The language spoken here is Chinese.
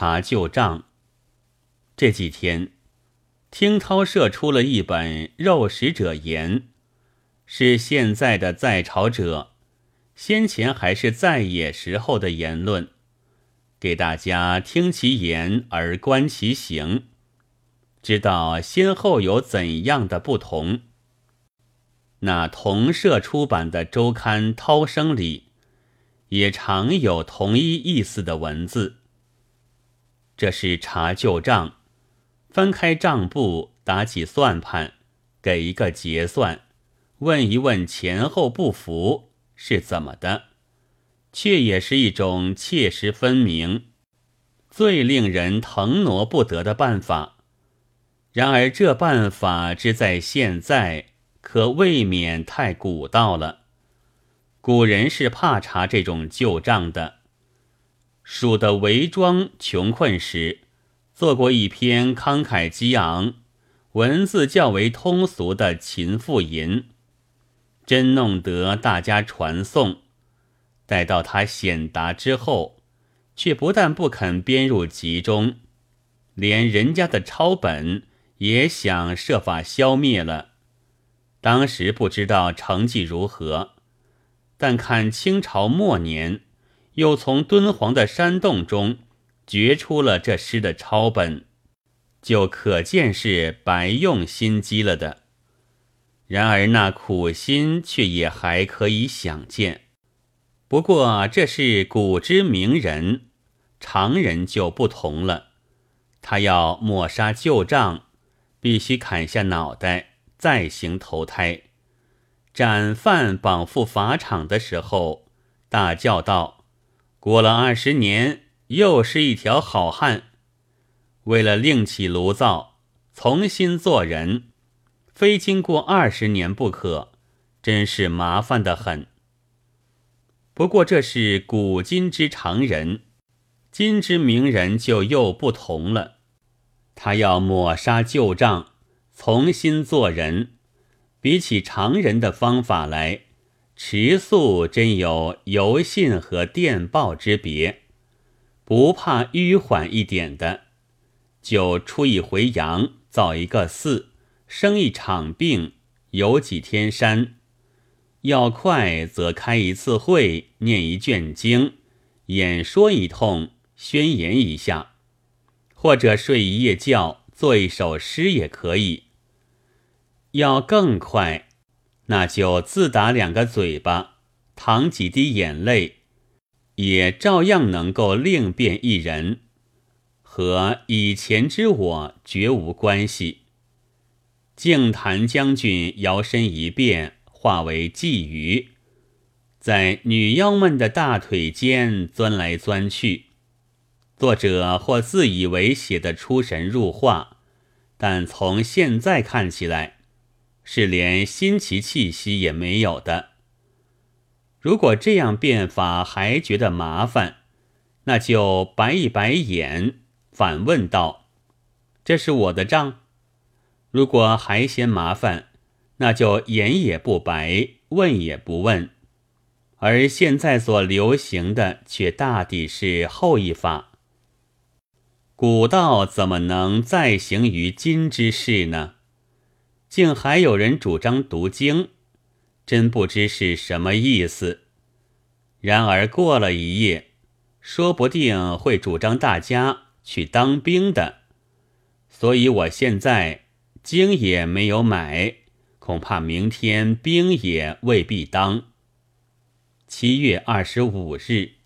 查旧账。这几天，听涛社出了一本《肉食者言》，是现在的在朝者，先前还是在野时候的言论，给大家听其言而观其行，知道先后有怎样的不同。那同社出版的周刊《涛声》里，也常有同一意思的文字。这是查旧账，翻开账簿，打起算盘，给一个结算，问一问前后不符是怎么的，却也是一种切实分明、最令人腾挪不得的办法。然而这办法之在现在。可未免太古道了。古人是怕查这种旧账的。蜀的韦庄穷困时，做过一篇慷慨激昂、文字较为通俗的《秦妇吟》，真弄得大家传颂。待到他显达之后，却不但不肯编入集中，连人家的抄本也想设法消灭了。当时不知道成绩如何，但看清朝末年，又从敦煌的山洞中掘出了这诗的抄本，就可见是白用心机了的。然而那苦心却也还可以想见。不过这是古之名人，常人就不同了。他要抹杀旧账，必须砍下脑袋。再行投胎，斩犯绑赴法场的时候，大叫道：“过了二十年，又是一条好汉。”为了另起炉灶，重新做人，非经过二十年不可，真是麻烦的很。不过这是古今之常人，今之名人就又不同了。他要抹杀旧账。重新做人，比起常人的方法来，迟速真有邮信和电报之别。不怕迂缓一点的，就出一回洋，造一个寺，生一场病，游几天山。要快则开一次会，念一卷经，演说一通，宣言一下，或者睡一夜觉，做一首诗也可以。要更快，那就自打两个嘴巴，淌几滴眼泪，也照样能够另变一人，和以前之我绝无关系。净坛将军摇身一变，化为鲫鱼，在女妖们的大腿间钻来钻去。作者或自以为写得出神入化，但从现在看起来。是连新奇气息也没有的。如果这样变法还觉得麻烦，那就白一白眼，反问道：“这是我的账。”如果还嫌麻烦，那就眼也不白，问也不问。而现在所流行的却大抵是后一法。古道怎么能再行于今之事呢？竟还有人主张读经，真不知是什么意思。然而过了一夜，说不定会主张大家去当兵的。所以我现在经也没有买，恐怕明天兵也未必当。七月二十五日。